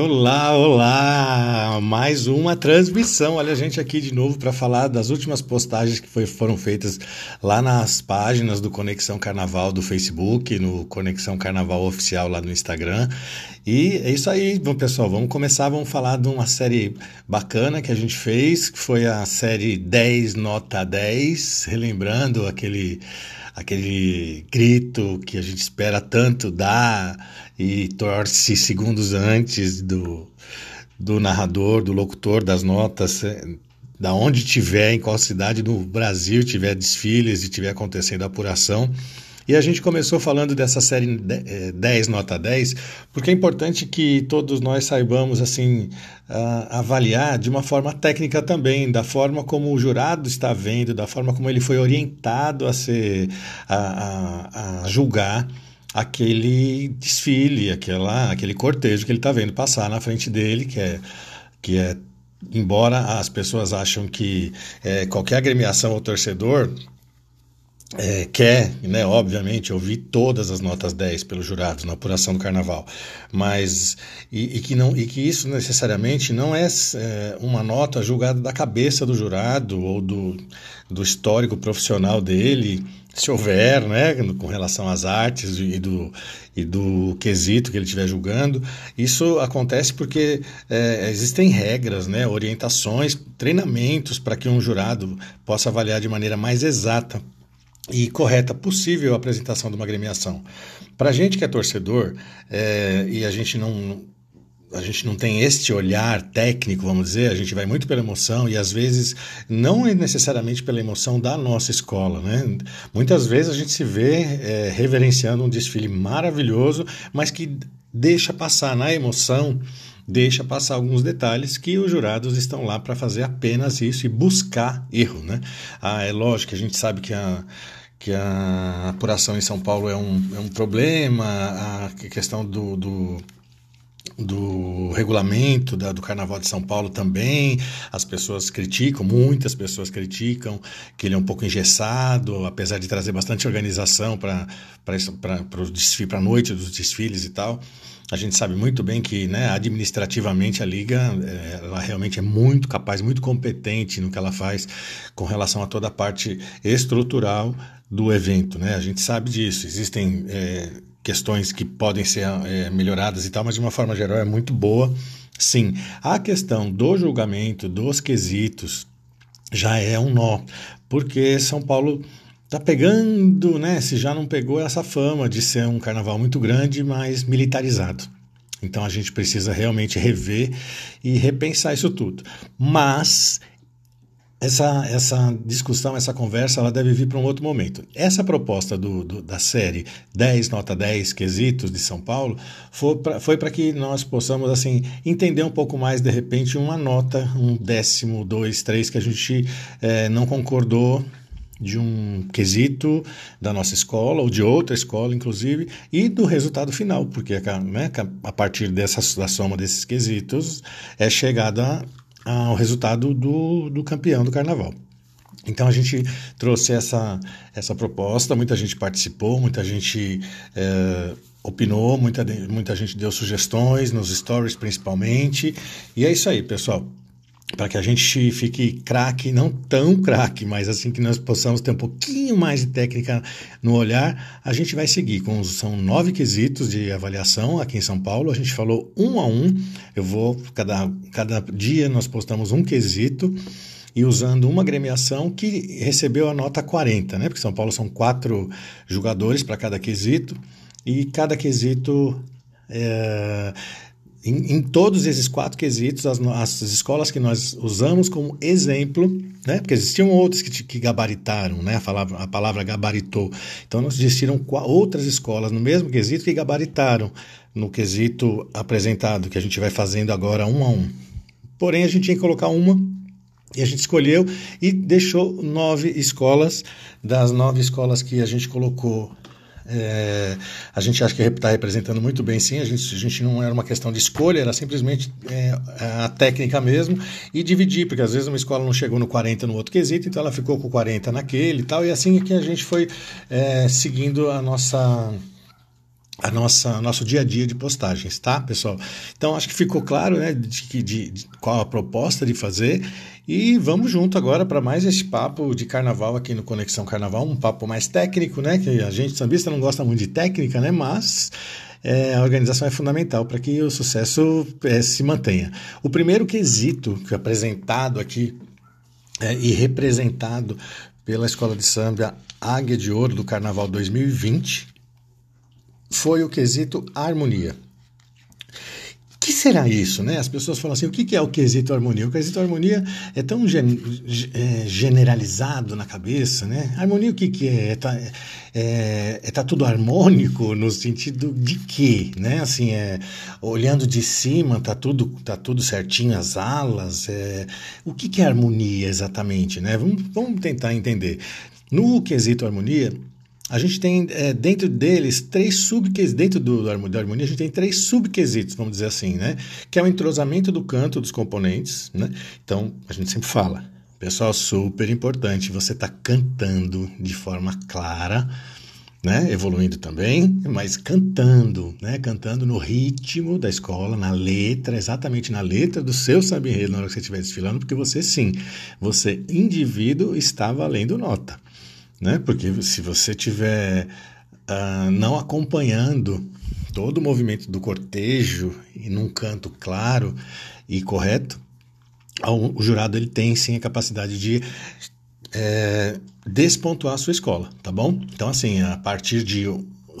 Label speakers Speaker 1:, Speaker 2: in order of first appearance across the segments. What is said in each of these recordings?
Speaker 1: Olá, olá! Mais uma transmissão. Olha a gente aqui de novo para falar das últimas postagens que foi, foram feitas lá nas páginas do Conexão Carnaval do Facebook, no Conexão Carnaval Oficial lá no Instagram. E é isso aí, bom, pessoal. Vamos começar, vamos falar de uma série bacana que a gente fez, que foi a série 10 Nota 10, relembrando aquele aquele grito que a gente espera tanto dar e torce segundos antes do, do narrador, do locutor das notas, é, da onde tiver, em qual cidade do Brasil tiver desfiles e tiver acontecendo apuração. E a gente começou falando dessa série 10 é, nota 10, porque é importante que todos nós saibamos assim avaliar de uma forma técnica também, da forma como o jurado está vendo, da forma como ele foi orientado a ser a, a, a julgar aquele desfile, aquela, aquele cortejo que ele está vendo passar na frente dele, que é, que é embora as pessoas acham que é, qualquer agremiação ou torcedor é, quer, né, obviamente, ouvir todas as notas 10 pelos jurados na apuração do carnaval, mas e, e, que, não, e que isso necessariamente não é, é, uma nota julgada da cabeça do jurado ou do, do histórico profissional dele, se houver, né, com relação às artes e do, e do quesito que ele estiver julgando. Isso acontece porque é, existem regras, né, orientações, treinamentos para que um jurado possa avaliar de maneira mais exata e correta possível a apresentação de uma agremiação. Para a gente que é torcedor é, e a gente não a gente não tem este olhar técnico, vamos dizer, a gente vai muito pela emoção e às vezes não é necessariamente pela emoção da nossa escola, né? Muitas vezes a gente se vê é, reverenciando um desfile maravilhoso, mas que deixa passar na emoção deixa passar alguns detalhes que os jurados estão lá para fazer apenas isso e buscar erro, né? Ah, é lógico a gente sabe que a que a apuração em São Paulo é um, é um problema, a questão do, do, do regulamento da, do Carnaval de São Paulo também, as pessoas criticam, muitas pessoas criticam que ele é um pouco engessado, apesar de trazer bastante organização para a noite dos desfiles e tal. A gente sabe muito bem que, né, administrativamente, a Liga é, ela realmente é muito capaz, muito competente no que ela faz com relação a toda a parte estrutural do evento. Né? A gente sabe disso. Existem é, questões que podem ser é, melhoradas e tal, mas de uma forma geral é muito boa. Sim, a questão do julgamento, dos quesitos, já é um nó, porque São Paulo tá pegando, né? Se já não pegou essa fama de ser um carnaval muito grande, mas militarizado. Então a gente precisa realmente rever e repensar isso tudo. Mas essa, essa discussão, essa conversa, ela deve vir para um outro momento. Essa proposta do, do, da série 10, nota 10, quesitos de São Paulo, foi para que nós possamos assim entender um pouco mais, de repente, uma nota, um décimo, dois, três, que a gente é, não concordou de um quesito da nossa escola ou de outra escola, inclusive, e do resultado final, porque né, a partir dessa, da soma desses quesitos é chegada ao resultado do, do campeão do carnaval. Então a gente trouxe essa, essa proposta, muita gente participou, muita gente é, opinou, muita, muita gente deu sugestões nos stories principalmente. E é isso aí, pessoal para que a gente fique craque, não tão craque, mas assim que nós possamos ter um pouquinho mais de técnica no olhar, a gente vai seguir com são nove quesitos de avaliação aqui em São Paulo. A gente falou um a um. Eu vou cada cada dia nós postamos um quesito e usando uma agremiação que recebeu a nota 40, né? Porque São Paulo são quatro jogadores para cada quesito e cada quesito é, em, em, todos esses quatro quesitos, as, as, escolas que nós usamos como exemplo, né? porque existiam outras que, que gabaritaram, né? a, palavra, a palavra gabaritou. Então, existiram outras escolas no mesmo quesito que gabaritaram no quesito apresentado, que a gente vai fazendo agora um a um. Porém, a gente tinha que colocar uma e a gente escolheu e deixou nove escolas. Das nove escolas que a gente colocou é, a gente acha que está representando muito bem, sim. A gente, a gente não era uma questão de escolha, era simplesmente é, a técnica mesmo e dividir, porque às vezes uma escola não chegou no 40 no outro quesito, então ela ficou com 40 naquele e tal. E assim que a gente foi é, seguindo a nossa a nossa nosso dia a dia de postagens, tá, pessoal? Então acho que ficou claro, né, de, de, de qual a proposta de fazer e vamos junto agora para mais esse papo de carnaval aqui no Conexão Carnaval, um papo mais técnico, né? Que a gente sambista não gosta muito de técnica, né? Mas é, a organização é fundamental para que o sucesso é, se mantenha. O primeiro quesito que é apresentado aqui é, e representado pela Escola de Samba Águia de Ouro do Carnaval 2020 foi o quesito harmonia. Que será isso, né? As pessoas falam assim, o que é o quesito harmonia? O quesito harmonia é tão gen é, generalizado na cabeça, né? Harmonia o que, que é? É tá, é, é tá tudo harmônico no sentido de quê, né? Assim, é, olhando de cima, tá tudo, tá tudo certinho, as alas, é, o que, que é harmonia exatamente, né? Vamos, vamos tentar entender. No quesito harmonia, a gente tem é, dentro deles três subquesitos, dentro do, do, da harmonia a gente tem três subquesitos, vamos dizer assim, né? Que é o entrosamento do canto dos componentes, né? Então, a gente sempre fala, pessoal, super importante, você está cantando de forma clara, né? Evoluindo também, mas cantando, né? Cantando no ritmo da escola, na letra, exatamente na letra do seu samba enredo na hora que você estiver desfilando, porque você sim, você indivíduo está valendo nota né? Porque se você tiver uh, não acompanhando todo o movimento do cortejo e num canto claro e correto, o jurado ele tem sim a capacidade de é, despontuar a sua escola, tá bom? Então, assim, a partir de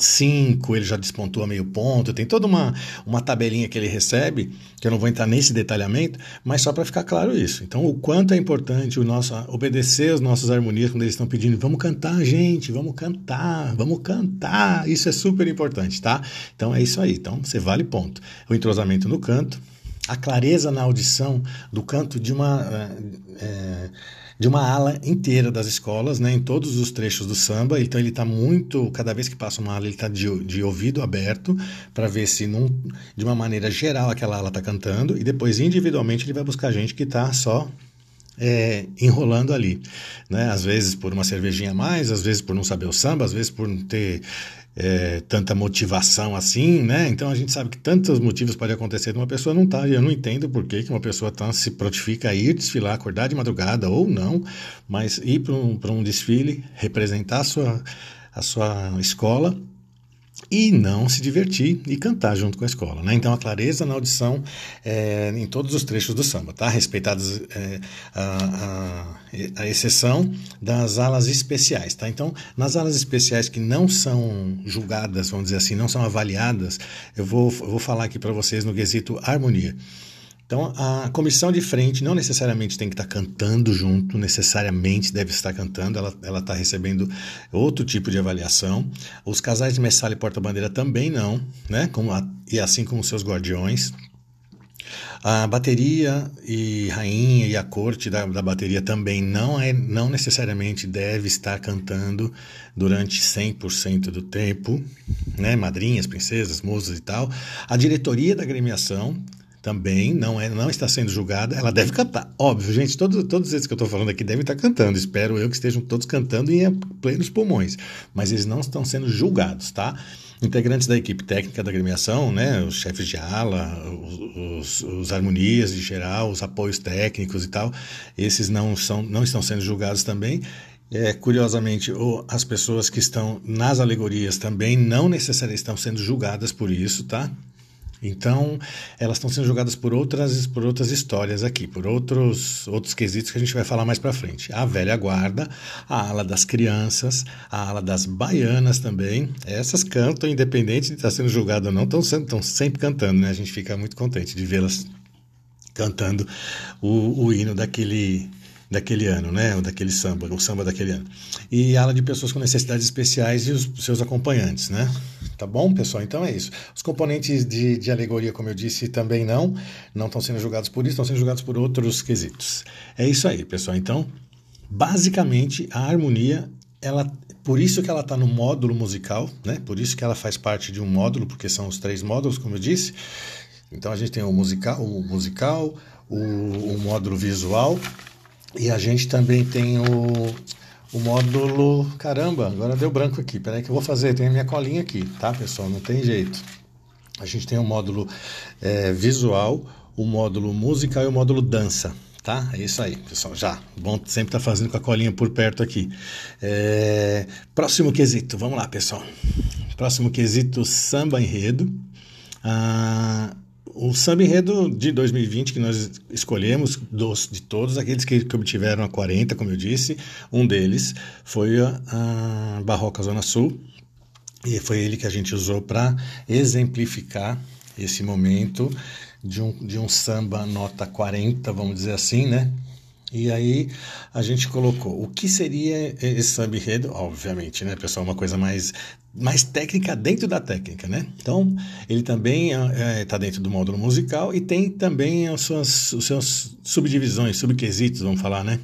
Speaker 1: 5, ele já despontou a meio ponto, tem toda uma, uma tabelinha que ele recebe, que eu não vou entrar nesse detalhamento, mas só para ficar claro isso. Então, o quanto é importante o nosso obedecer as nossas harmonias quando eles estão pedindo, vamos cantar, gente, vamos cantar, vamos cantar, isso é super importante, tá? Então, é isso aí. Então, você vale ponto. O entrosamento no canto, a clareza na audição do canto de uma. É, de uma ala inteira das escolas, né, em todos os trechos do samba. Então ele está muito, cada vez que passa uma ala, ele está de, de ouvido aberto para ver se, num, de uma maneira geral, aquela ala está cantando. E depois, individualmente, ele vai buscar gente que está só é, enrolando ali. Né? Às vezes por uma cervejinha a mais, às vezes por não saber o samba, às vezes por não ter é, tanta motivação assim, né? Então a gente sabe que tantos motivos podem acontecer de uma pessoa não. Tá, eu não entendo por que, que uma pessoa tá, se prontifica a ir desfilar, acordar de madrugada ou não, mas ir para um, um desfile, representar a sua, a sua escola e não se divertir e cantar junto com a escola. Né? Então, a clareza na audição é, em todos os trechos do samba, tá? respeitadas é, a, a, a, exceção das alas especiais. Tá? Então, nas alas especiais que não são julgadas, vamos dizer assim, não são avaliadas, eu vou, eu vou falar aqui para vocês no quesito harmonia. Então, a comissão de frente não necessariamente tem que estar cantando junto, necessariamente deve estar cantando, ela está recebendo outro tipo de avaliação. Os casais de messala e porta-bandeira também não, né? Como a, e assim como seus guardiões. A bateria e rainha e a corte da, da, bateria também não é não necessariamente deve estar cantando durante 100% do tempo, né? Madrinhas, princesas, moças e tal. A diretoria da agremiação também não, é, não está sendo julgada, ela deve cantar. Óbvio, gente, todos, todos esses que eu estou falando aqui devem estar cantando. Espero eu que estejam todos cantando em plenos pulmões. Mas eles não estão sendo julgados, tá? Integrantes da equipe técnica da agremiação, né, os chefes de ala, os, os, os, harmonias de geral, os apoios técnicos e tal, esses não, são, não estão sendo julgados também. É, curiosamente, as pessoas que estão nas alegorias também não necessariamente estão sendo julgadas por isso, tá? Então, elas estão sendo julgadas por outras, por outras histórias aqui, por outros, outros quesitos que a gente vai falar mais para frente. A velha guarda, a ala das crianças, a ala das baianas também. Essas cantam, independente de estar sendo julgado ou não, estão sempre cantando, né? A gente fica muito contente de vê-las cantando o, o hino daquele, daquele ano, né? Ou daquele samba, o samba daquele ano. E ala de pessoas com necessidades especiais e os seus acompanhantes, né? Tá bom, pessoal? Então é isso. Os componentes de, de alegoria, como eu disse, também não, não estão sendo julgados por isso, estão sendo julgados por outros quesitos. É isso aí, pessoal. Então, basicamente, a harmonia, ela por isso que ela está no módulo musical, né? Por isso que ela faz parte de um módulo, porque são os três módulos, como eu disse. Então a gente tem o musical, o musical, o, o módulo visual e a gente também tem o, o módulo. Caramba, agora deu branco aqui. Peraí que eu vou fazer. Tem a minha colinha aqui, tá, pessoal? Não tem jeito. A gente tem o módulo é, visual, o módulo musical e o módulo dança. Tá? É isso aí, pessoal. Já. Bom sempre estar tá fazendo com a colinha por perto aqui. É... Próximo quesito. Vamos lá, pessoal. Próximo quesito: samba enredo. Ah, o samba enredo de 2020 que nós escolhemos, dos, de todos aqueles que, que, obtiveram a 40, como eu disse, um deles foi a, a Barroca Zona Sul, e foi ele que a gente usou para exemplificar esse momento de um, de um samba nota 40, vamos dizer assim, né? E aí a gente colocou o que seria esse samba enredo, obviamente, né, pessoal, uma coisa mais, mais técnica dentro da técnica, né? Então, ele também está é, tá dentro do módulo musical e tem também as suas, as suas subdivisões, subquesitos, vamos falar, né?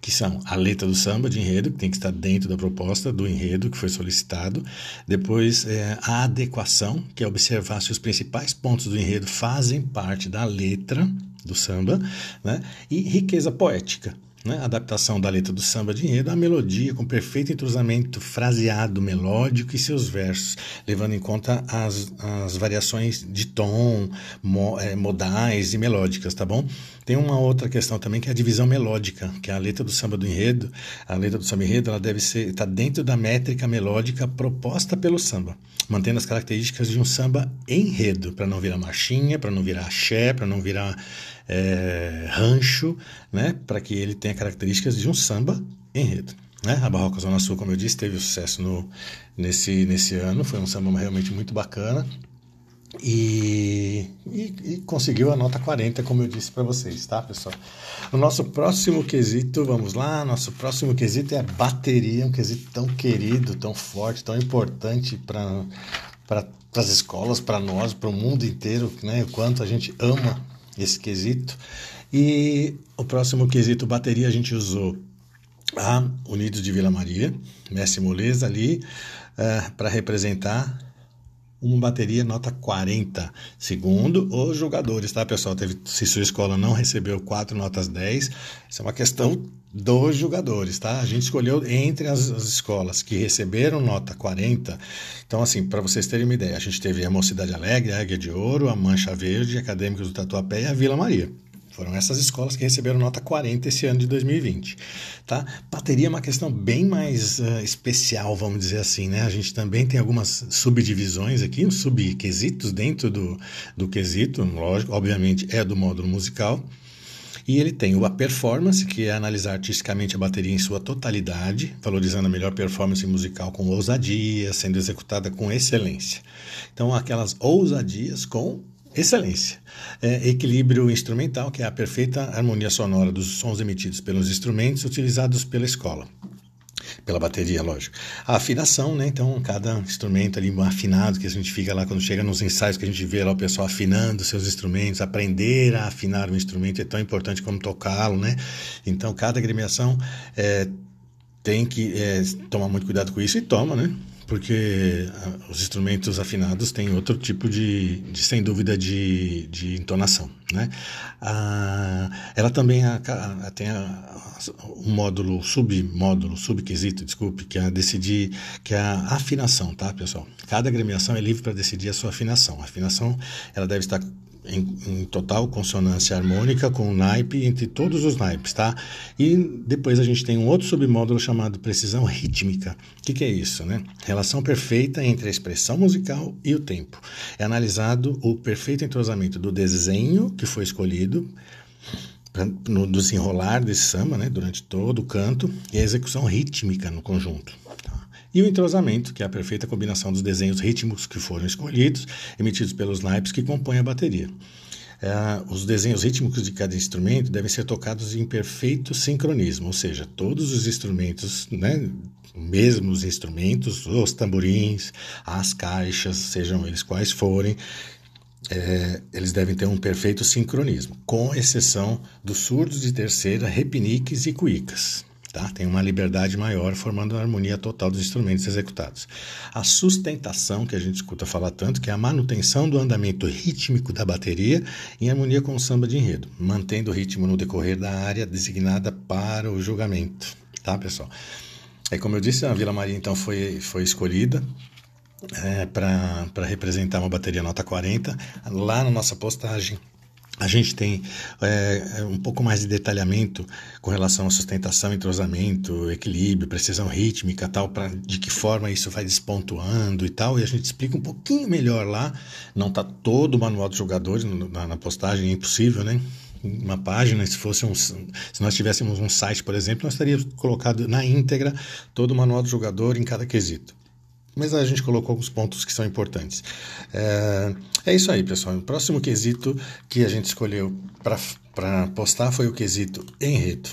Speaker 1: que são a letra do samba de enredo, que tem que estar dentro da proposta do enredo que foi solicitado, depois é, a adequação, que é observar se os principais pontos do enredo fazem parte da letra do samba, né? e riqueza poética, né? adaptação da letra do samba de enredo à melodia, com perfeito entrosamento fraseado, melódico e seus versos, levando em conta as, as variações de tom, mo, é, modais e melódicas, tá bom? Tem uma outra questão também que é a divisão melódica, que é a letra do samba do enredo. A letra do samba enredo ela deve ser está dentro da métrica melódica proposta pelo samba, mantendo as características de um samba enredo, para não virar marchinha, para não virar axé, para não virar é, rancho, né? Para que ele tenha características de um samba enredo. Né? A Barroca Zona Sul, como eu disse, teve sucesso no, nesse, nesse ano, foi um samba realmente muito bacana. E, e, e, conseguiu a nota 40, como eu disse para vocês, tá, pessoal? O nosso próximo quesito, vamos lá, nosso próximo quesito é a bateria, um quesito tão querido, tão forte, tão importante para para as escolas, para nós, para o mundo inteiro, né? O quanto a gente ama esse quesito. E o próximo quesito bateria a gente usou a Unidos de Vila Maria, Mestre Moleza ali, uh, eh, para representar uma bateria nota 40, segundo os jogadores, tá, pessoal? Teve, se sua escola não recebeu quatro notas 10, isso é uma questão dos jogadores, tá? A gente escolheu entre as, as escolas que receberam nota 40. Então, assim, para vocês terem uma ideia, a gente teve a Mocidade Alegre, a Águia de Ouro, a Mancha Verde, Acadêmicos do Tatuapé e a Vila Maria. Foram essas escolas que receberam nota 40 esse ano de 2020. Tá? Bateria é uma questão bem mais uh, especial, vamos dizer assim. Né? A gente também tem algumas subdivisões aqui, uns subquesitos dentro do, do quesito, lógico, obviamente é do módulo musical. E ele tem a performance, que é analisar artisticamente a bateria em sua totalidade, valorizando a melhor performance musical com ousadia, sendo executada com excelência. Então, aquelas ousadias com excelência. É, equilíbrio instrumental, que é a perfeita harmonia sonora dos sons emitidos pelos instrumentos utilizados pela escola. Pela bateria, lógico. A afinação, né? Então, cada instrumento ali afinado, que a gente fica lá quando chega nos ensaios, que a gente vê lá o pessoal afinando seus instrumentos, aprender a afinar o instrumento é tão importante como tocá-lo, né? Então, cada agremiação é, tem que é, tomar muito cuidado com isso e toma, né? Porque ah, os instrumentos afinados têm outro tipo de, de sem dúvida, de, de entonação. Né? Ah, ela também a, a, tem a, um módulo, submódulo, subquisito, desculpe, que é decidir, que é a afinação, tá, pessoal? Cada agremiação é livre para decidir a sua afinação. A afinação ela deve estar em, em, total consonância harmônica com o naipe entre todos os naipes, tá? E depois a gente tem um outro submódulo chamado precisão rítmica. O que, que, é isso, né? Relação perfeita entre a expressão musical e o tempo. É analisado o perfeito entrosamento do desenho que foi escolhido no desenrolar desse samba, né, durante todo o canto, e a execução rítmica no conjunto. Tá? E o entrosamento, que é a perfeita combinação dos desenhos rítmicos que foram escolhidos, emitidos pelos naipes que compõem a bateria. É, os desenhos rítmicos de cada instrumento devem ser tocados em perfeito sincronismo, ou seja, todos os instrumentos, né, mesmos instrumentos, os tamborins, as caixas, sejam eles quais forem, é, eles devem ter um perfeito sincronismo, com exceção dos surdos de terceira, repiniques e cuicas. Tá? Tem uma liberdade maior, formando a harmonia total dos instrumentos executados. A sustentação, que a gente escuta falar tanto, que é a manutenção do andamento rítmico da bateria em harmonia com o samba de enredo, mantendo o ritmo no decorrer da área designada para o julgamento. tá, pessoal? Aí, como eu disse, a Vila Maria então foi, foi escolhida é, para representar uma bateria nota 40. Lá na nossa postagem a gente tem é, um pouco mais de detalhamento com relação à sustentação, entrosamento, equilíbrio, precisão rítmica, tal, pra, de que forma isso vai despontuando e tal, e a gente explica um pouquinho melhor lá. Não está todo o manual dos jogadores na, na postagem, é impossível, né? uma página, se fosse um, se nós tivéssemos um site, por exemplo, nós teríamos colocado na íntegra todo o manual do jogador em cada quesito mas a gente colocou alguns pontos que são importantes. É, é isso aí, pessoal. O próximo quesito que a gente escolheu para postar foi o quesito enredo.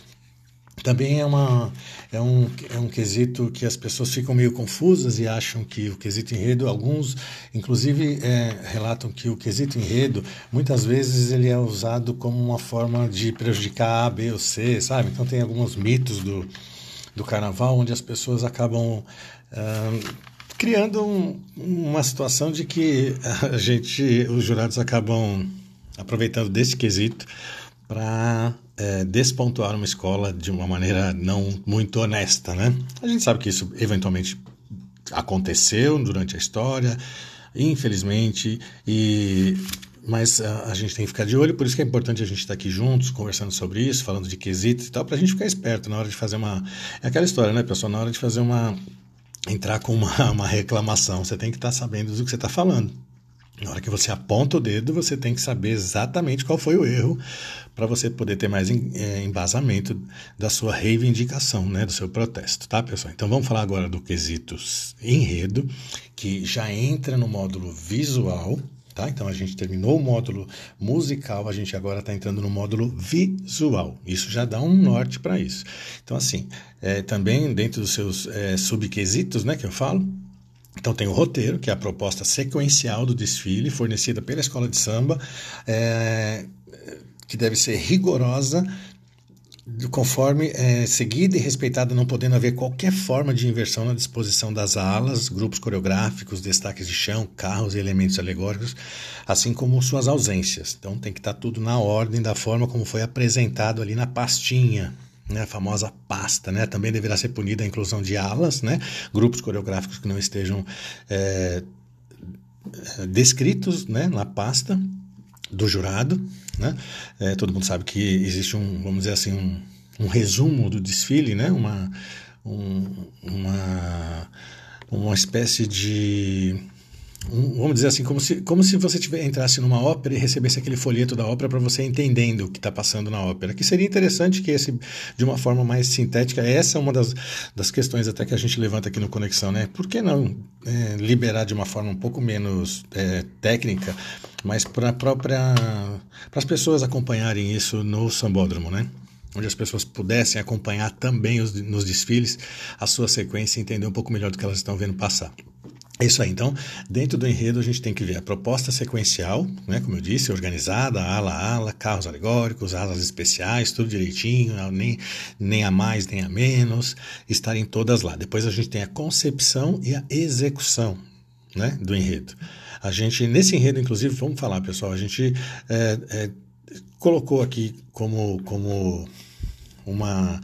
Speaker 1: Também é, uma, é, um, é um quesito que as pessoas ficam meio confusas e acham que o quesito enredo, alguns inclusive é, relatam que o quesito enredo, muitas vezes ele é usado como uma forma de prejudicar A, B ou C, sabe? Então tem alguns mitos do, do carnaval onde as pessoas acabam uh, criando um, uma situação de que a gente, os jurados acabam aproveitando desse quesito para é, despontuar uma escola de uma maneira não muito honesta, né? A gente sabe que isso eventualmente aconteceu durante a história, infelizmente, e mas a, a, gente tem que ficar de olho, por isso que é importante a gente estar aqui juntos, conversando sobre isso, falando de quesitos e tal, para a gente ficar esperto na hora de fazer uma. É aquela história, né, pessoal? Na hora de fazer uma entrar com uma, uma reclamação. Você tem que estar sabendo do que você está falando. Na hora que você aponta o dedo, você tem que saber exatamente qual foi o erro para você poder ter mais é, embasamento da sua reivindicação, né, do seu protesto, tá, pessoal? Então vamos falar agora do quesito enredo, que já entra no módulo visual, Tá? Então a gente terminou o módulo musical, a gente agora está entrando no módulo visual. Isso já dá um norte para isso. Então, assim, é, também dentro dos seus é, subquesitos, né, que eu falo, então tem o roteiro, que é a proposta sequencial do desfile, fornecida pela escola de samba, é, que deve ser rigorosa conforme é, seguida e respeitada, não podendo haver qualquer forma de inversão na disposição das alas, grupos coreográficos, destaques de chão, carros e elementos alegóricos, assim como suas ausências. Então tem que estar tudo na ordem da forma como foi apresentado ali na pastinha, né, a famosa pasta, né, também deverá ser punida a inclusão de alas, né, grupos coreográficos que não estejam é, descritos né, na pasta do jurado, né? É, todo mundo sabe que existe um, vamos dizer assim, um, um resumo do desfile, né? Uma, um, uma, uma espécie de um, vamos dizer assim, como se, como se você tiver, entrasse numa ópera e recebesse aquele folheto da ópera para você entendendo o que está passando na ópera. Que seria interessante que esse, de uma forma mais sintética, essa é uma das, das questões até que a gente levanta aqui no Conexão, né? Por que não é, liberar de uma forma um pouco menos é, técnica, mas para própria para as pessoas acompanharem isso no sambódromo, né? onde as pessoas pudessem acompanhar também os, nos desfiles a sua sequência e entender um pouco melhor do que elas estão vendo passar. É isso aí. Então, dentro do enredo, a gente tem que ver a proposta sequencial, né, como eu disse, organizada, ala a ala, carros alegóricos, alas especiais, tudo direitinho, nem, nem a mais nem a menos, estarem todas lá. Depois a gente tem a concepção e a execução né, do enredo. A gente, nesse enredo, inclusive, vamos falar, pessoal, a gente é, é, colocou aqui como, como uma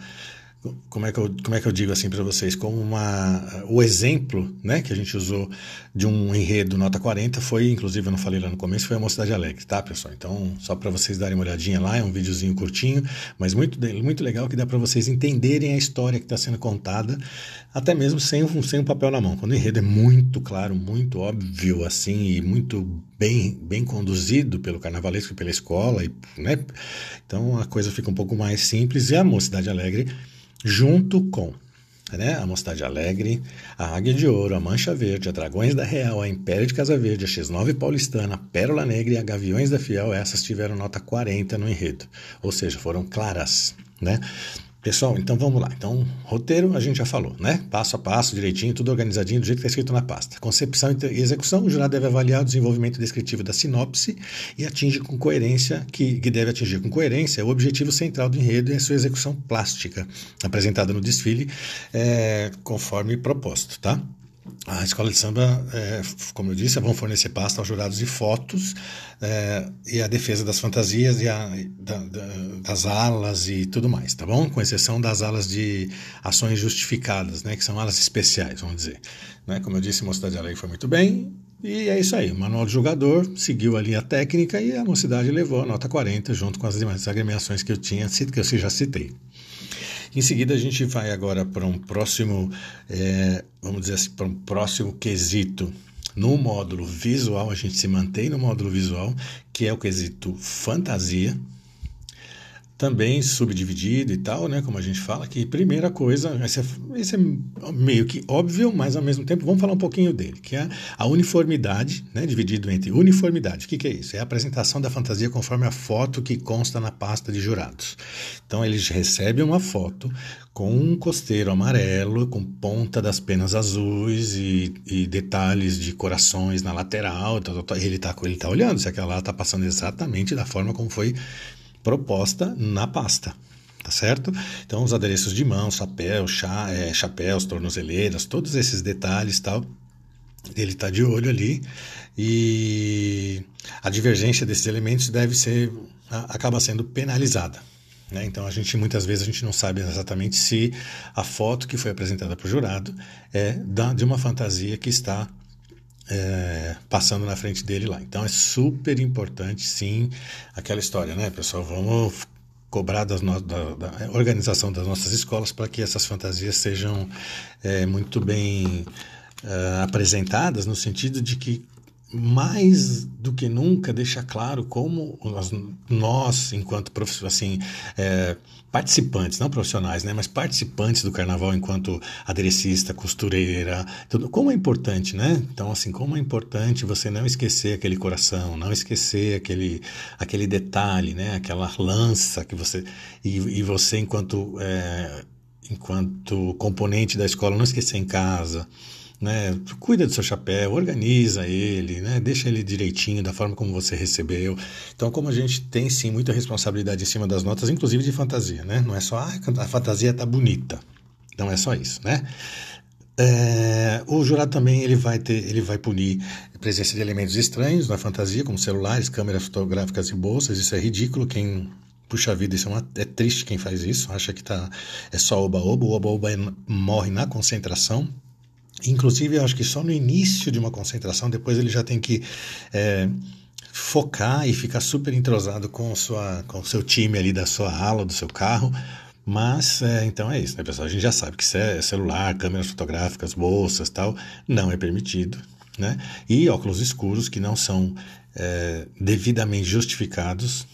Speaker 1: como é que eu, como é que eu digo assim para vocês, como uma, o exemplo né, que a gente usou de um enredo nota 40 foi, inclusive eu não falei lá no começo, foi a Mocidade Alegre, tá pessoal? Então, só para vocês darem uma olhadinha lá, é um videozinho curtinho, mas muito, muito legal que dá para vocês entenderem a história que está sendo contada, até mesmo sem, sem um papel na mão. Quando o enredo é muito claro, muito óbvio assim e muito bem, bem conduzido pelo carnavalesco, pela escola, e, né? então a coisa fica um pouco mais simples e a Mocidade Alegre junto com né, a Mocidade Alegre, a Águia de Ouro, a Mancha Verde, a Dragões da Real, a Império de Casa Verde, a X9 Paulistana, a Pérola Negra e a Gaviões da Fiel, essas tiveram nota 40 no enredo, ou seja, foram claras. Né? Pessoal, então vamos lá. Então, roteiro a gente já falou, né? Passo a passo, direitinho, tudo organizadinho, do jeito que está escrito na pasta. Concepção e execução, o jurado deve avaliar o desenvolvimento descritivo da sinopse e atinge com coerência, que, que deve atingir com coerência o objetivo central do enredo e a sua execução plástica, apresentada no desfile, é, conforme proposto, tá? A escola de samba, é, como eu disse, vão fornecer pasta aos jurados de fotos é, e a defesa das fantasias e a, da, da, das alas e tudo mais, tá bom? Com exceção das alas de ações justificadas, né, que são alas especiais, vamos dizer. Né? Como eu disse, Mocidade Alegre foi muito bem e é isso aí. O manual do jogador seguiu ali a técnica e a Mocidade levou a nota 40 junto com as demais agremiações que eu tinha, que eu já citei. Em seguida, a gente vai agora para um próximo, é, vamos dizer assim, para um próximo quesito. No módulo visual, a gente se mantém no módulo visual, que é o quesito fantasia, também subdividido e tal, né? Como a gente fala, que primeira coisa, esse é, esse é, meio que óbvio, mas ao mesmo tempo vamos falar um pouquinho dele, que é a uniformidade, né? Dividido entre uniformidade. O que, que é isso? É a apresentação da fantasia conforme a foto que consta na pasta de jurados. Então eles recebem uma foto com um costeiro amarelo, com ponta das penas azuis e, e detalhes de corações na lateral. Ele está ele tá olhando se aquela lá está passando exatamente da forma como foi proposta na pasta. Tá certo? Então, os adereços de mão, chapéu, chá, é, chapéus, tornozeleiras, todos esses detalhes tal, ele está de olho ali e a divergência desses elementos deve ser acaba sendo penalizada. Né? Então a gente muitas vezes a gente não sabe exatamente se a foto que foi apresentada para o jurado é da, de uma fantasia que está é, passando na frente dele lá. Então é super importante, sim, aquela história, né, pessoal? Vamos cobrar das no, da, da, organização das nossas escolas para que essas fantasias sejam é, muito bem é, apresentadas, no sentido de que mais do que nunca deixa claro como nós, nós enquanto assim, é, participantes, não profissionais, né, mas participantes do carnaval enquanto aderecista, costureira, tudo, como é importante, né? Então, assim, como é importante você não esquecer aquele coração, não esquecer aquele, aquele detalhe, né? Aquela lança que você e, e você enquanto é, enquanto componente da escola não esquecer em casa né? Cuida do seu chapéu, organiza ele, né? Deixa ele direitinho da forma como você recebeu. Então, como a gente tem sim muita responsabilidade em cima das notas, inclusive de fantasia, né? Não é só ah, a fantasia tá bonita. Não é só isso, né? É, o jurado também ele vai ter, ele vai punir a presença de elementos estranhos na fantasia, como celulares, câmeras fotográficas e bolsas. Isso é ridículo. Quem puxa vida, isso é, uma, é triste quem faz isso. Acha que tá é só oba-oba. O oba-oba morre na concentração. Inclusive, acho que só no início de uma concentração, depois ele já tem que é, focar e ficar super entrosado com, sua, com seu time ali da sua ala, do seu carro. Mas, é, então é isso, né, pessoal? A gente já sabe que celular, câmeras fotográficas, bolsas tal, não é permitido. Né? E óculos escuros que não são é, devidamente justificados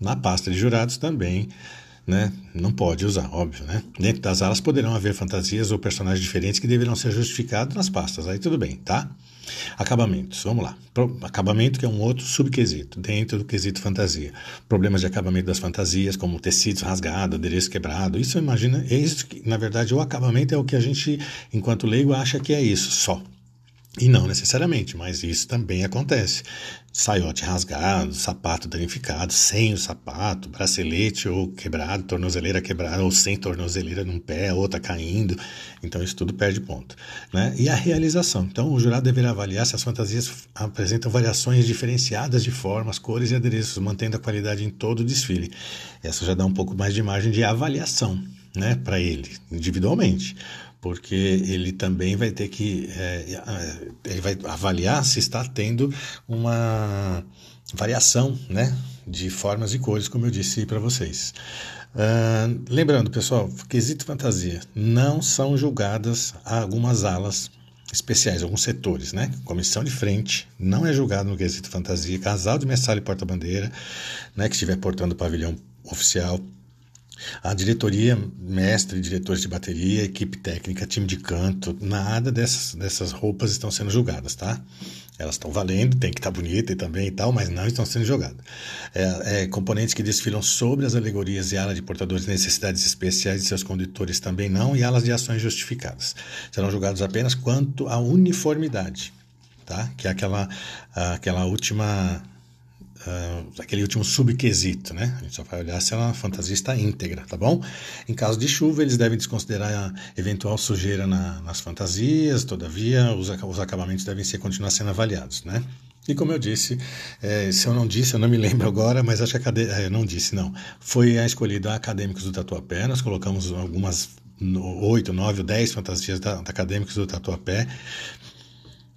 Speaker 1: na pasta de jurados também né? Não pode usar, óbvio, né? Dentro das alas poderão haver fantasias ou personagens diferentes que deverão ser justificados nas pastas. Aí tudo bem, tá? Acabamentos, vamos lá. Acabamento que é um outro subquesito, dentro do quesito fantasia. Problemas de acabamento das fantasias, como tecidos rasgados, adereço quebrado. Isso imagina, é isso que, na verdade, o acabamento é o que a gente, enquanto leigo, acha que é isso, só. E não necessariamente, mas isso também acontece. Saiote rasgado, sapato danificado, sem o sapato, bracelete ou quebrado, tornozeleira quebrada ou sem tornozeleira num pé, outra caindo. Então isso tudo perde ponto. Né? E a realização. Então o jurado deverá avaliar se as fantasias apresentam variações diferenciadas de formas, cores e adereços, mantendo a qualidade em todo o desfile. Essa já dá um pouco mais de margem de avaliação né, para ele, individualmente porque ele também vai ter que é, é, ele vai avaliar se está tendo uma variação né, de formas e cores, como eu disse para vocês. Uh, lembrando, pessoal, quesito fantasia, não são julgadas algumas alas especiais, alguns setores, né? Comissão de frente não é julgado no quesito fantasia, casal de mestre e porta-bandeira, né, que estiver portando o pavilhão oficial, a diretoria, mestre, diretores de bateria, equipe técnica, time de canto, nada dessas, dessas roupas estão sendo julgadas, tá? Elas estão valendo, tem que estar tá bonita e também e tal, mas não estão sendo jogadas. É, é, componentes que desfilam sobre as alegorias e alas de portadores de necessidades especiais de seus condutores também não, e alas de ações justificadas. Serão julgados apenas quanto à uniformidade, tá? Que é aquela, aquela última uh, aquele último subquesito, né? A gente só vai olhar se a fantasia está íntegra, tá bom? Em caso de chuva, eles devem desconsiderar a eventual sujeira na, nas fantasias, todavia, os, os acabamentos devem ser continuar sendo avaliados, né? E como eu disse, é, se eu não disse, eu não me lembro agora, mas acho que a cade... É, não disse, não. Foi a escolhida Acadêmicos do Tatuapé, nós colocamos algumas oito, nove ou dez fantasias da, da Acadêmicos do Tatuapé,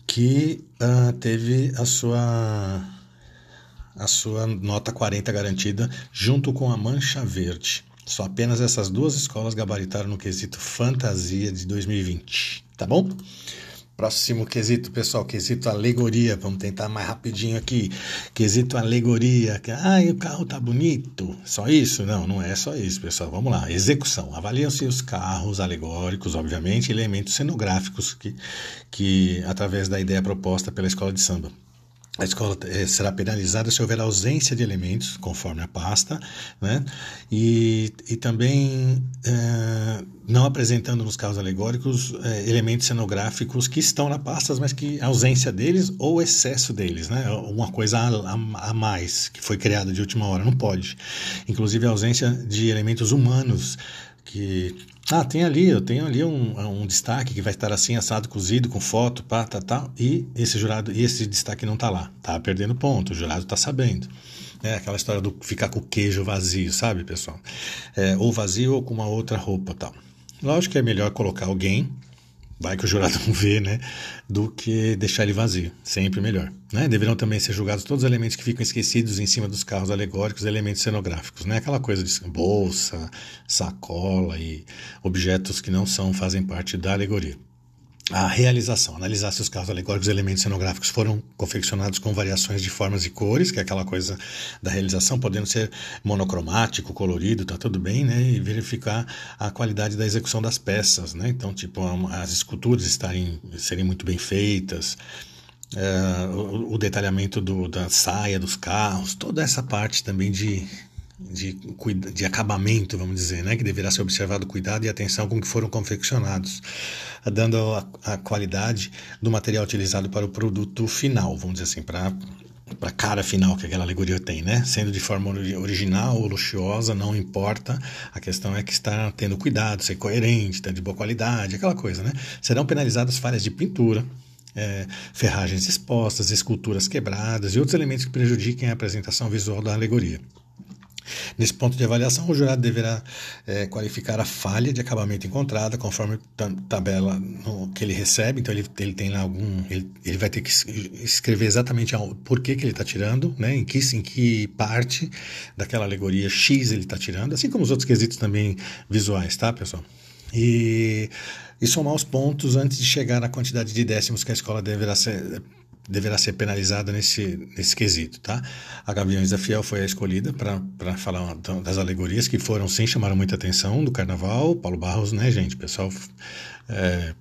Speaker 1: que uh, teve a sua a sua nota 40 garantida junto com a Mancha Verde. Só apenas essas duas escolas gabaritaram no quesito fantasia de 2020, tá bom? Próximo quesito, pessoal, quesito alegoria. Vamos tentar mais rapidinho aqui. Quesito alegoria. Ai, o carro tá bonito. Só isso? Não, não é só isso, pessoal. Vamos lá. Execução. Avaliam-se os carros alegóricos, obviamente, elementos cenográficos que, que, através da ideia proposta pela escola de samba. A escola eh, será penalizada se houver ausência de elementos, conforme a pasta, né? e, e também eh, não apresentando nos carros alegóricos eh, elementos cenográficos que estão na pasta, mas que ausência deles ou excesso deles, né? uma coisa a, a, a mais que foi criada de última hora, não pode. Inclusive a ausência de elementos humanos que ah, tem ali, eu tenho ali um, um destaque que vai estar assim, assado, cozido, com foto, pá, tá, tá, e esse jurado, e esse destaque não tá lá. Tá perdendo ponto, o jurado tá sabendo. É aquela história do ficar com o queijo vazio, sabe, pessoal? É, ou vazio ou com uma outra roupa tal. Lógico que é melhor colocar alguém vai que o jurado não vê, né, do que deixar ele vazio, sempre melhor. Né? Deverão também ser julgados todos os elementos que ficam esquecidos em cima dos carros alegóricos, elementos cenográficos, né? aquela coisa de bolsa, sacola e objetos que não são fazem parte da alegoria a realização, analisar se os carros alegóricos e elementos cenográficos foram confeccionados com variações de formas e cores, que é aquela coisa da realização, podendo ser monocromático, colorido, tá tudo bem, né? E verificar a qualidade da execução das peças, né? Então, tipo, as esculturas estarem, serem muito bem feitas, é, o, o, detalhamento do, da saia dos carros, toda essa parte também de, de, de acabamento, vamos dizer, né? que deverá ser observado cuidado e atenção com que foram confeccionados, dando a, a qualidade do material utilizado para o produto final, vamos dizer assim, para para a cara final que aquela alegoria tem, né? Sendo de forma original ou luxuosa, não importa. A questão é que está tendo cuidado, ser coerente, tá de boa qualidade, aquela coisa, né? Serão penalizadas falhas de pintura, é, ferragens expostas, esculturas quebradas e outros elementos que prejudiquem a apresentação visual da alegoria. Nesse ponto de avaliação, o jurado deverá é, qualificar a falha de acabamento encontrada conforme tabela no, que ele recebe. Então, ele, ele tem lá algum. Ele, ele vai ter que escrever exatamente por que, que ele está tirando, né, em, que, em que parte daquela alegoria X ele está tirando, assim como os outros quesitos também visuais, tá, pessoal? E, e somar os pontos antes de chegar na quantidade de décimos que a escola deverá ser deverá ser penalizada nesse, nesse quesito, tá? A Gaviões da Fiel foi a escolhida para falar das alegorias que foram, sim, chamaram muita atenção do Carnaval. Paulo Barros, né, gente? Pessoal, é,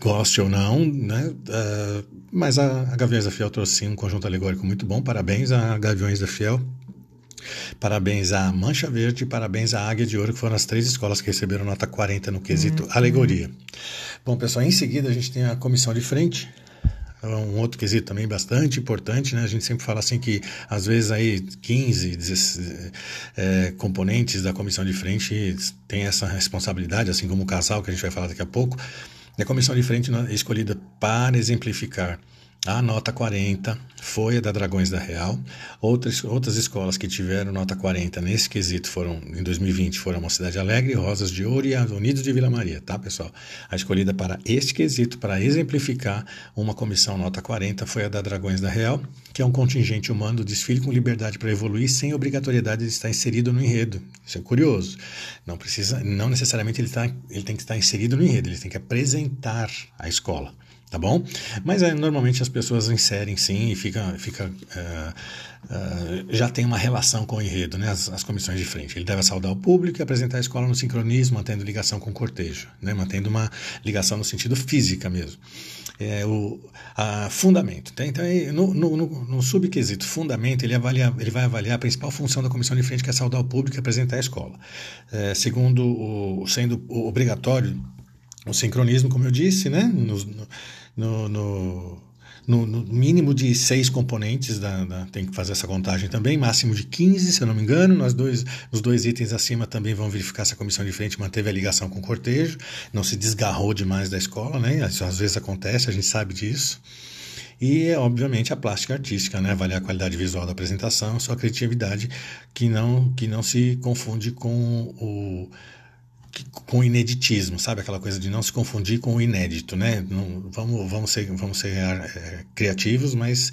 Speaker 1: goste ou não, né? Uh, mas a, a Gaviões da Fiel trouxe, sim, um conjunto alegórico muito bom. Parabéns a Gaviões da Fiel. Parabéns à Mancha Verde e parabéns à Águia de Ouro, que foram as três escolas que receberam nota 40 no quesito uhum. alegoria. Bom, pessoal, em seguida a gente tem a comissão de frente, um outro quesito também bastante importante, né? A gente sempre fala assim que às vezes aí 15 16, é, componentes da comissão de frente têm essa responsabilidade, assim como o casal que a gente vai falar daqui a pouco. A comissão de frente é escolhida para exemplificar a nota 40 foi a da Dragões da Real. Outras, outras escolas que tiveram nota 40 nesse quesito foram, em 2020, foram a Mocidade Alegre, Rosas de Ouro e a Unidos de Vila Maria, tá, pessoal? A escolhida para este quesito, para exemplificar uma comissão nota 40, foi a da Dragões da Real, que é um contingente humano do desfile com liberdade para evoluir sem obrigatoriedade de estar inserido no enredo. Isso é curioso. Não precisa, não necessariamente ele, tá, ele tem que estar inserido no enredo, ele tem que apresentar a escola tá bom? Mas é, normalmente as pessoas inserem sim e fica, fica uh, uh, já tem uma relação com o enredo, né? As, as, comissões de frente. Ele deve saudar o público e apresentar a escola no sincronismo, mantendo ligação com o cortejo, né? Mantendo uma ligação no sentido física mesmo. É o a, fundamento. Tá? Então, no, no, no, no fundamento, ele, avalia, ele vai avaliar a principal função da comissão de frente, que é saudar o público e apresentar a escola. É, segundo o, sendo obrigatório o sincronismo, como eu disse, né? no, no, no, no, mínimo de seis componentes, da, da, tem que fazer essa contagem também, máximo de 15, se eu não me engano. Nós dois, os dois itens acima também vão verificar se a comissão de frente manteve a ligação com o cortejo, não se desgarrou demais da escola, né? Isso às vezes acontece, a gente sabe disso. E, obviamente, a plástica artística, né? avaliar a qualidade visual da apresentação, sua criatividade, que não, que não se confunde com o com ineditismo, sabe? Aquela coisa de não se confundir com o inédito, né? Não, vamos, vamos ser, vamos ser é, criativos, mas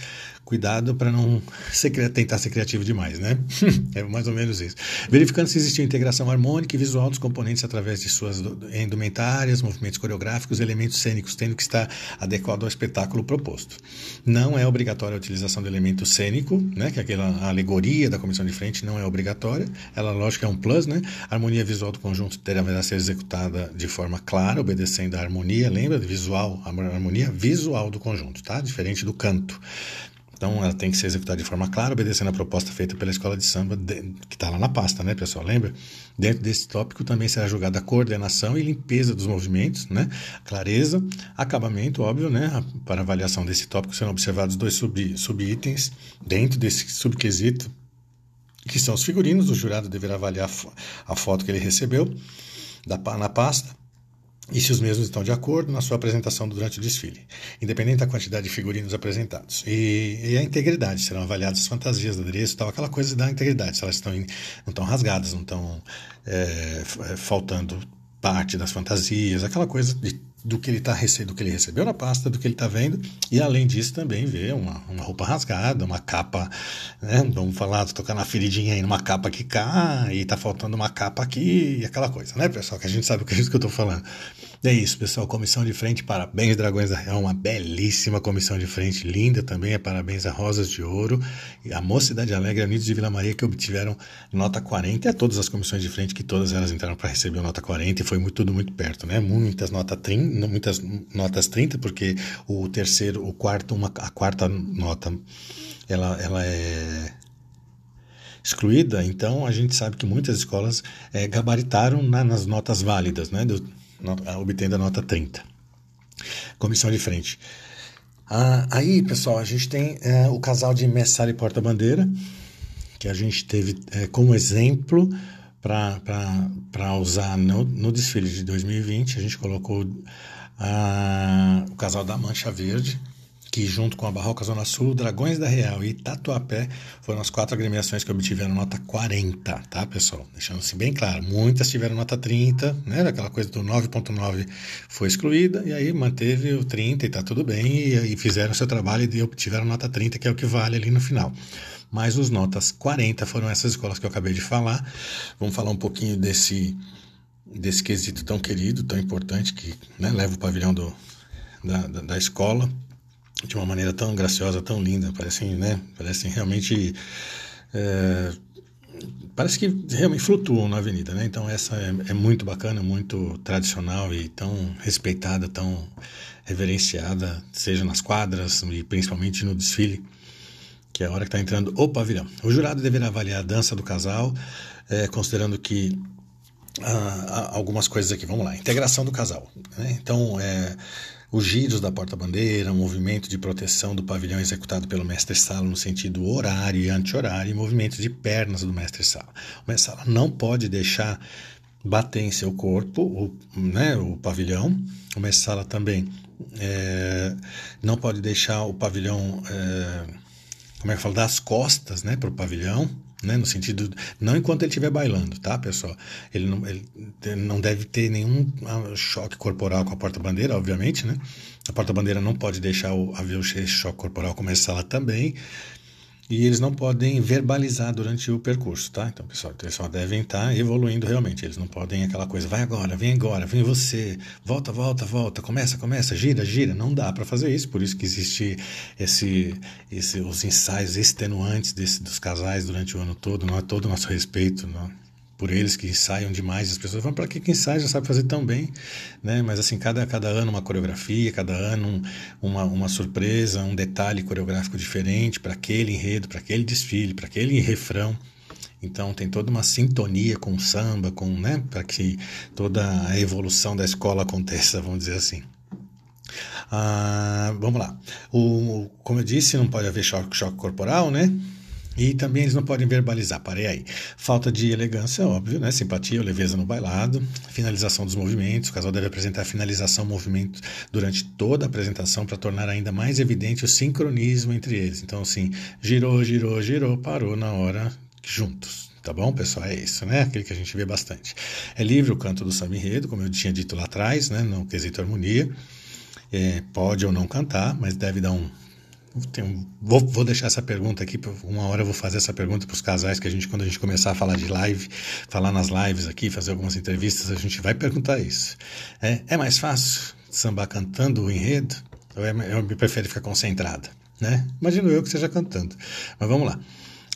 Speaker 1: Cuidado para não ser, tentar ser criativo demais, né? é mais ou menos isso. Verificando se existe integração harmônica e visual dos componentes através de suas indumentárias, movimentos coreográficos, elementos cênicos, tendo que estar adequado ao espetáculo proposto. Não é obrigatória a utilização do elemento cênico, né? Que é aquela alegoria da comissão de frente não é obrigatória. Ela, lógico, é um plus, né? A harmonia visual do conjunto deverá ser executada de forma clara, obedecendo à harmonia. Lembra? Visual, a harmonia visual do conjunto, tá? Diferente do canto. Então, ela tem que ser executada de forma clara, obedecendo a proposta feita pela escola de samba, de, que está lá na pasta, né, pessoal? Lembra? Dentro desse tópico também será julgada a coordenação e limpeza dos movimentos, né? Clareza, acabamento, óbvio, né? Para avaliação desse tópico serão observados dois sub, subitens dentro desse subquisito, que são os figurinos. O jurado deverá avaliar a foto que ele recebeu da, na pasta e se os mesmos estão de acordo na sua apresentação durante o desfile, independente da quantidade de figurinos apresentados. E, e a integridade, serão avaliadas as fantasias do adereço, tal, aquela coisa da integridade, se elas estão in, não estão rasgadas, não estão é, faltando parte das fantasias, aquela coisa de do que ele está do que ele recebeu na pasta, do que ele está vendo, e além disso também ver uma, uma roupa rasgada, uma capa, né? Vamos falar, tocar na feridinha aí numa capa que cai, e está faltando uma capa aqui, e aquela coisa, né, pessoal? Que a gente sabe o que é isso que eu estou falando. É isso, pessoal. Comissão de frente, parabéns, Dragões da Real. Uma belíssima comissão de frente, linda também. É parabéns a Rosas de Ouro e a Mocidade Alegre, Unidos de Vila Maria, que obtiveram nota 40. E a todas as comissões de frente, que todas elas entraram para receber nota 40 e foi muito, tudo muito perto, né? Muitas, nota 30, muitas notas 30, porque o terceiro, o quarto, uma, a quarta nota, ela, ela é excluída, então a gente sabe que muitas escolas é, gabaritaram na, nas notas válidas, né? Do, obtendo a nota 30. Comissão de frente. Ah, aí, pessoal, a gente tem é, o casal de Messara e Porta-Bandeira, que a gente teve é, como exemplo para usar no, no, desfile de 2020. A gente colocou ah, o casal da Mancha Verde, que junto com a Barroca Zona Sul, Dragões da Real e Tatuapé foram as quatro agremiações que obtiveram nota 40, tá, pessoal? Deixando assim bem claro, muitas tiveram nota 30, né? Aquela coisa do 9.9 foi excluída e aí manteve o 30 e tá tudo bem e, e fizeram o seu trabalho e obtiveram nota 30, que é o que vale ali no final. Mas os notas 40 foram essas escolas que eu acabei de falar. Vamos falar um pouquinho desse desse quesito tão querido, tão importante que né, leva o pavilhão do, da, da, da escola de uma maneira tão graciosa, tão linda, parecem, né? Parecem realmente é, parece que realmente flutuam na avenida, né? Então essa é, é, muito bacana, muito tradicional e tão respeitada, tão reverenciada, seja nas quadras e principalmente no desfile, que é a hora que está entrando o pavilhão. O jurado deverá avaliar a dança do casal, é, considerando que ah, algumas coisas aqui. Vamos lá, integração do casal. Né? Então é os giros da porta-bandeira, o movimento de proteção do pavilhão executado pelo mestre-sala no sentido horário e anti-horário, e movimentos de pernas do mestre-sala. O mestre-sala não pode deixar bater em seu corpo o, né, o pavilhão. O mestre-sala também é, não pode deixar o pavilhão, é, como é que fala, dar as costas né, para o pavilhão né? No sentido, não enquanto ele estiver bailando, tá, pessoal? Ele não, ele não deve ter nenhum ah, choque corporal com a porta-bandeira, obviamente, né? A porta-bandeira não pode deixar o avião esse choque corporal começar lá também. E eles não podem verbalizar durante o percurso, tá? Então, pessoal, eles só devem estar evoluindo realmente. Eles não podem aquela coisa, vai agora, vem agora, vem você, volta, volta, volta, começa, começa, gira, gira. Não dá para fazer isso, por isso que existe esse, esse, os ensaios extenuantes desse, dos casais durante o ano todo, não é todo o nosso respeito, não por eles que ensaiam demais. As pessoas falam, para que quem ensaia já sabe fazer tão bem, né? Mas assim, cada, cada ano uma coreografia, cada ano um, uma, uma surpresa, um detalhe coreográfico diferente para aquele enredo, para aquele desfile, para aquele refrão. Então tem toda uma sintonia com o samba, com, né, para que toda a evolução da escola aconteça, vamos dizer assim. Ah, vamos lá. O, como eu disse, não pode haver choque, choque corporal, né? E também eles não podem verbalizar, parei aí. Falta de elegância, óbvio, né? Simpatia leveza no bailado. Finalização dos movimentos. O casal deve apresentar a finalização movimento durante toda a apresentação para tornar ainda mais evidente o sincronismo entre eles. Então, assim, girou, girou, girou, parou na hora juntos. Tá bom, pessoal? É isso, né? Aquele que a gente vê bastante. É livre o canto do samba enredo, como eu tinha dito lá atrás, né? No quesito harmonia. É, pode ou não cantar, mas deve dar um tenho, vou, vou, deixar essa pergunta aqui, uma hora eu vou fazer essa pergunta para os casais, que a gente, quando a gente começar a falar de live, falar nas lives aqui, fazer algumas entrevistas, a gente vai perguntar isso. É, é mais fácil sambar cantando o enredo? É, eu me prefere ficar concentrada? Né? Imagino eu que seja cantando. Mas vamos lá.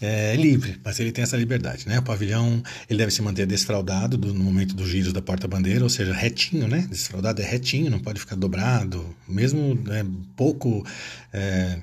Speaker 1: É, livre, mas ele tem essa liberdade, né? O pavilhão ele deve se manter desfraldado do, no momento dos giros da porta-bandeira, ou seja, retinho, né? Desfraldado é retinho, não pode ficar dobrado, mesmo né, pouco é,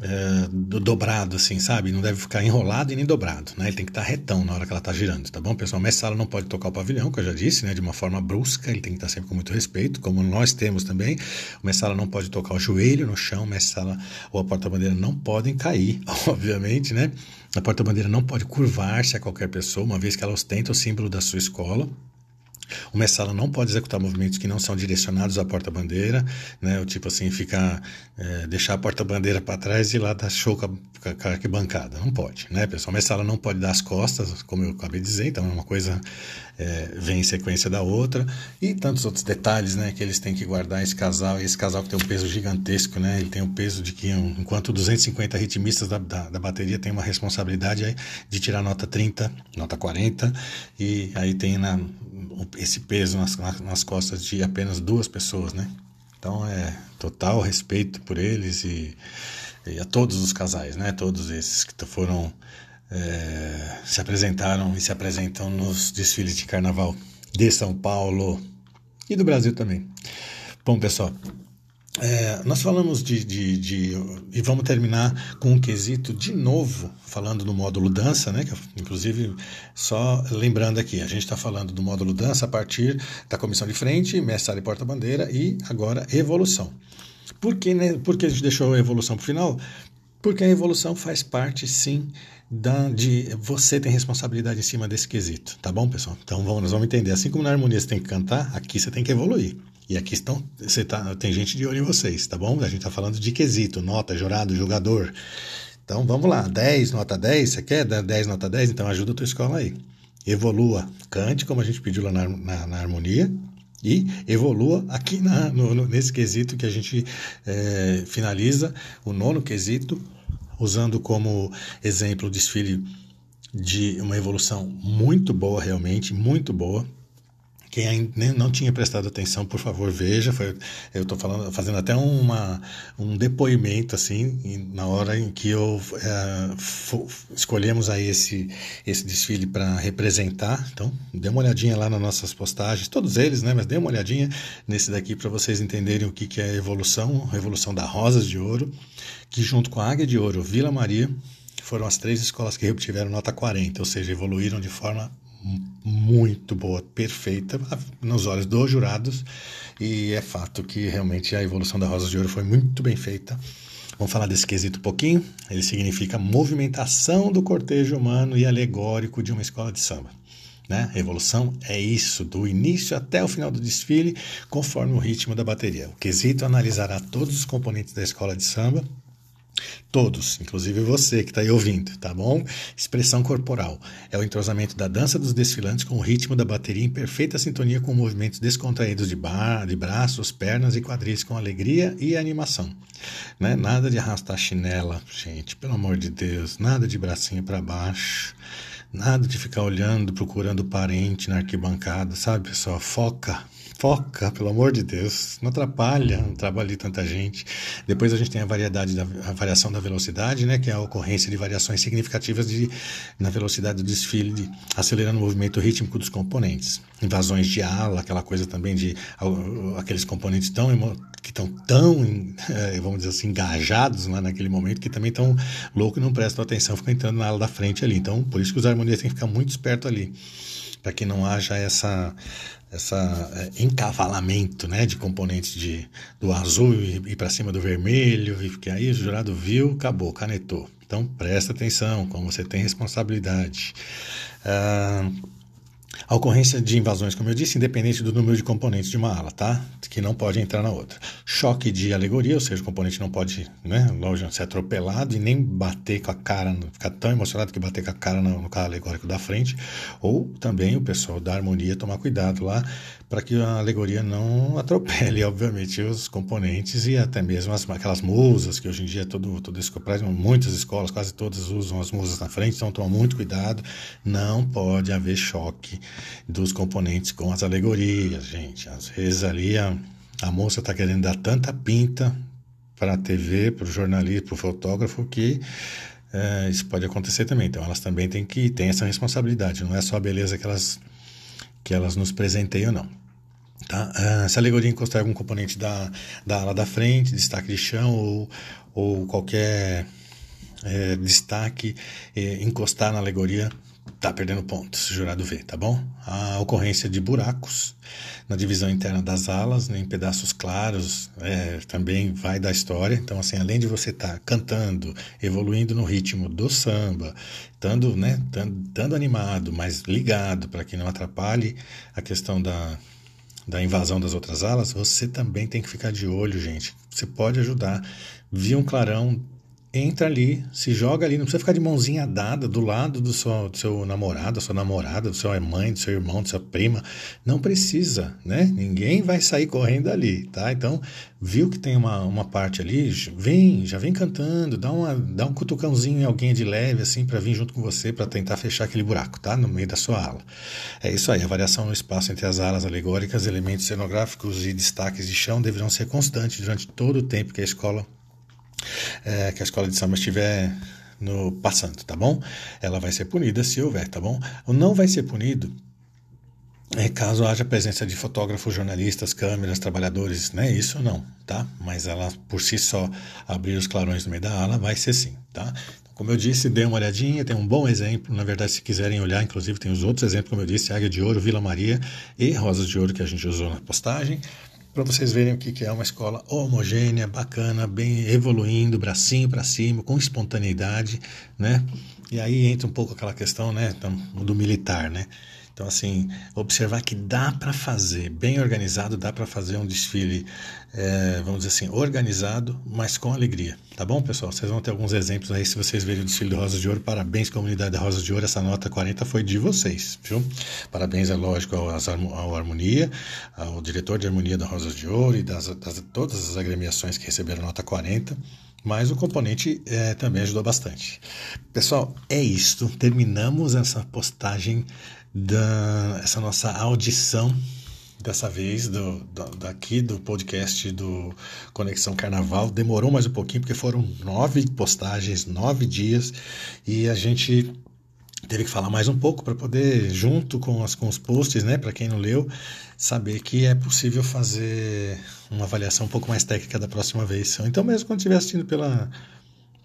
Speaker 1: é, dobrado, assim, sabe? Não deve ficar enrolado e nem dobrado, né? Ele tem que estar retão na hora que ela está girando, tá bom? Pessoal, o sala não pode tocar o pavilhão, que eu já disse, né? De uma forma brusca, ele tem que estar sempre com muito respeito, como nós temos também. O sala não pode tocar o joelho no chão, o sala ou a porta-bandeira não podem cair, obviamente, né? A porta-bandeira não pode curvar-se a qualquer pessoa, uma vez que ela ostenta o símbolo da sua escola. O messala não pode executar movimentos que não são direcionados à porta-bandeira, né? O tipo assim, ficar, é, deixar a porta-bandeira para trás e lá dar show com a, com a arquibancada. Não pode, né, pessoal? O messala não pode dar as costas, como eu acabei de dizer, então é uma coisa é, vem em sequência da outra. E tantos outros detalhes, né, que eles têm que guardar esse casal. Esse casal que tem um peso gigantesco, né? Ele tem o peso de que, enquanto 250 ritmistas da, da, da bateria tem uma responsabilidade de tirar nota 30, nota 40, e aí tem na esse peso nas, nas costas de apenas duas pessoas, né? Então é total respeito por eles e, e a todos os casais, né? Todos esses que foram é, se apresentaram e se apresentam nos desfiles de carnaval de São Paulo e do Brasil também. Bom, pessoal, é, nós falamos de, de, de, E vamos terminar com um quesito de novo, falando do módulo dança, né? Que, inclusive, só lembrando aqui, a gente está falando do módulo dança a partir da comissão de frente, mestre e porta-bandeira e agora evolução. Por que, né, por que a gente deixou a evolução para o final? Porque a evolução faz parte, sim, da, de você tem responsabilidade em cima desse quesito, tá bom, pessoal? Então vamos, nós vamos entender. Assim como na harmonia você tem que cantar, aqui você tem que evoluir. E aqui estão, você tá, tem gente de olho em vocês, tá bom? A gente está falando de quesito, nota, jurado, jogador. Então vamos lá, 10, nota 10, você quer 10, nota 10? Então ajuda a tua escola aí. Evolua, cante como a gente pediu lá na, na, na harmonia, e evolua aqui na, no, no, nesse quesito que a gente é, finaliza, o nono quesito, usando como exemplo o desfile de uma evolução muito boa, realmente, muito boa, quem não tinha prestado atenção, por favor, veja. Foi, eu estou fazendo até uma, um depoimento assim na hora em que eu é, escolhemos aí esse esse desfile para representar. Então, dê uma olhadinha lá nas nossas postagens, todos eles, né? Mas dê uma olhadinha nesse daqui para vocês entenderem o que, que é a evolução, a evolução da Rosas de Ouro, que junto com a Águia de Ouro, Vila Maria foram as três escolas que obtiveram nota 40, ou seja, evoluíram de forma muito boa, perfeita nos olhos dos jurados e é fato que realmente a evolução da Rosa de Ouro foi muito bem feita. Vamos falar desse quesito um pouquinho. Ele significa movimentação do cortejo humano e alegórico de uma escola de samba. Né? Evolução é isso, do início até o final do desfile, conforme o ritmo da bateria. O quesito analisará todos os componentes da escola de samba Todos, inclusive você que está aí ouvindo, tá bom? Expressão corporal é o entrosamento da dança dos desfilantes com o ritmo da bateria em perfeita sintonia com movimentos descontraídos de, bar, de braços, pernas e quadris com alegria e animação. Né? Nada de arrastar chinela, gente, pelo amor de Deus, nada de bracinho para baixo. Nada de ficar olhando, procurando parente na arquibancada, sabe, pessoal? Foca, foca, pelo amor de Deus, não atrapalha o trabalho de tanta gente. Depois a gente tem a variedade da a variação da velocidade, né, que é a ocorrência de variações significativas de, na velocidade do desfile, de, acelerando o movimento rítmico dos componentes. Invasões de ala, aquela coisa também de aqueles componentes tão que estão tão, eh, vamos dizer assim, engajados lá naquele momento que também estão loucos e não prestam atenção, ficam entrando na ala da frente ali. Então, por isso que os harmonias têm que ficar muito esperto ali. Para que não haja essa essa é, encavalamento né, de componentes de, do azul e, e para cima do vermelho, e que aí o jurado viu, acabou, canetou. Então presta atenção, como você tem responsabilidade. Ah, a ocorrência de invasões, como eu disse, independente do número de componentes de uma ala, tá? Que não pode entrar na outra. Choque de alegoria, ou seja, o componente não pode, né, lógico, ser atropelado e nem bater com a cara, ficar tão emocionado que bater com a cara no, no carro alegórico da frente. Ou também o pessoal da harmonia tomar cuidado lá para que a alegoria não atropele, obviamente, os componentes e até mesmo as, aquelas musas, que hoje em dia todo, todo esse muitas escolas, quase todas usam as musas na frente, então toma muito cuidado. Não pode haver choque dos componentes com as alegorias, gente. Às vezes ali a, a moça está querendo dar tanta pinta para a TV, para o jornalista, para o fotógrafo, que é, isso pode acontecer também. Então elas também têm que ter essa responsabilidade. Não é só a beleza que elas que elas nos presenteiam, não. Tá? Se a alegoria encostar algum componente da, da ala da frente, destaque de chão ou, ou qualquer é, destaque, é, encostar na alegoria, tá perdendo pontos, jurado vê, tá bom? A ocorrência de buracos na divisão interna das alas, né, em pedaços claros, é, também vai da história. Então, assim, além de você estar tá cantando, evoluindo no ritmo do samba, estando, né, estando animado, mas ligado para que não atrapalhe a questão da, da invasão das outras alas, você também tem que ficar de olho, gente. Você pode ajudar. Via um clarão entra ali, se joga ali, não precisa ficar de mãozinha dada do lado do seu, do seu namorado, da sua namorada, do seu mãe, do seu irmão, da sua prima. Não precisa, né? Ninguém vai sair correndo ali, tá? Então, viu que tem uma, uma parte ali, vem, já vem cantando, dá, uma, dá um cutucãozinho em alguém de leve, assim, para vir junto com você, para tentar fechar aquele buraco, tá? No meio da sua ala. É isso aí, a variação no espaço entre as alas alegóricas, elementos cenográficos e destaques de chão deverão ser constantes durante todo o tempo que a escola é, que a escola de samba estiver no passando, tá bom? Ela vai ser punida se houver, tá bom? Não vai ser punido é, caso haja presença de fotógrafos, jornalistas, câmeras, trabalhadores, né? Isso não, tá? Mas ela por si só abrir os clarões no meio da ala vai ser sim, tá? Como eu disse, dê uma olhadinha, tem um bom exemplo. Na verdade, se quiserem olhar, inclusive tem os outros exemplos, como eu disse, Águia de Ouro, Vila Maria e Rosas de Ouro que a gente usou na postagem para vocês verem o que é uma escola homogênea, bacana, bem evoluindo, bracinho para cima, com espontaneidade, né? E aí entra um pouco aquela questão, né, do militar, né? Então, assim, observar que dá para fazer, bem organizado, dá para fazer um desfile, é, vamos dizer assim, organizado, mas com alegria. Tá bom, pessoal? Vocês vão ter alguns exemplos aí se vocês verem o desfile do Rosa de Ouro. Parabéns, comunidade da Rosa de Ouro. Essa nota 40 foi de vocês, viu? Parabéns, é lógico, ao, ao Harmonia, ao diretor de Harmonia da Rosa de Ouro e das, das todas as agremiações que receberam nota 40 mas o componente é, também ajudou bastante. Pessoal, é isso. Terminamos essa postagem da essa nossa audição dessa vez do, do, daqui do podcast do Conexão Carnaval. Demorou mais um pouquinho porque foram nove postagens, nove dias e a gente teve que falar mais um pouco para poder, junto com, as, com os posts, né, para quem não leu, saber que é possível fazer uma avaliação um pouco mais técnica da próxima vez. Então, mesmo quando estiver assistindo pela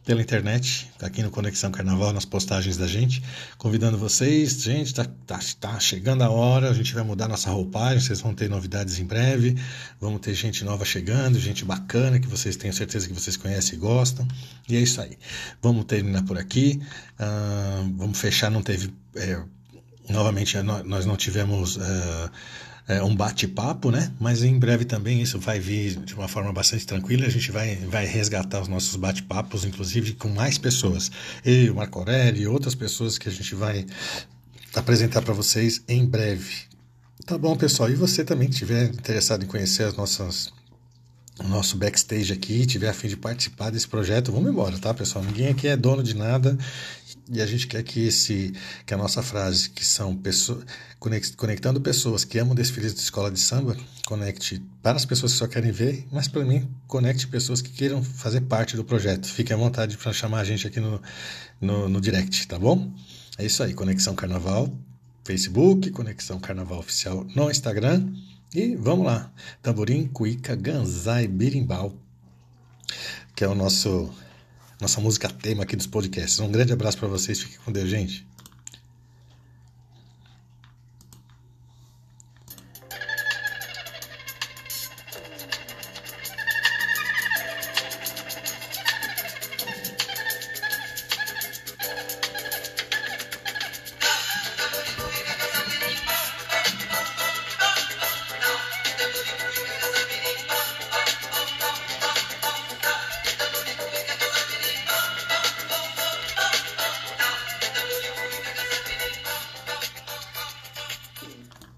Speaker 1: pela internet, aqui no Conexão Carnaval, nas postagens da gente, convidando vocês. Gente, tá, tá, tá chegando a hora, a gente vai mudar nossa roupagem, vocês vão ter novidades em breve, vamos ter gente nova chegando, gente bacana, que vocês tenham certeza que vocês conhecem e gostam. E é isso aí. Vamos terminar por aqui, uh, vamos fechar, não teve. É, novamente, nós não tivemos. Uh, é, um bate-papo, né? Mas em breve também isso vai vir de uma forma bastante tranquila. A gente vai, vai resgatar os nossos bate-papos, inclusive com mais pessoas. Eu, Marco Aurélio e outras pessoas que a gente vai apresentar para vocês em breve. Tá bom, pessoal. E você também estiver interessado em conhecer as nossas o nosso backstage aqui, tiver a fim de participar desse projeto, vamos embora, tá, pessoal? Ninguém aqui é dono de nada e a gente quer que esse que a nossa frase, que são pessoas conectando pessoas que amam desfiles de escola de samba, conecte para as pessoas que só querem ver, mas para mim, conecte pessoas que queiram fazer parte do projeto. Fique à vontade para chamar a gente aqui no, no, no direct, tá bom? É isso aí, Conexão Carnaval, Facebook, Conexão Carnaval Oficial no Instagram. E vamos lá, tamborim, cuíca, ganzai, birimbau, que é o nosso nossa música tema aqui dos podcasts. Um grande abraço para vocês, fiquem com Deus, gente.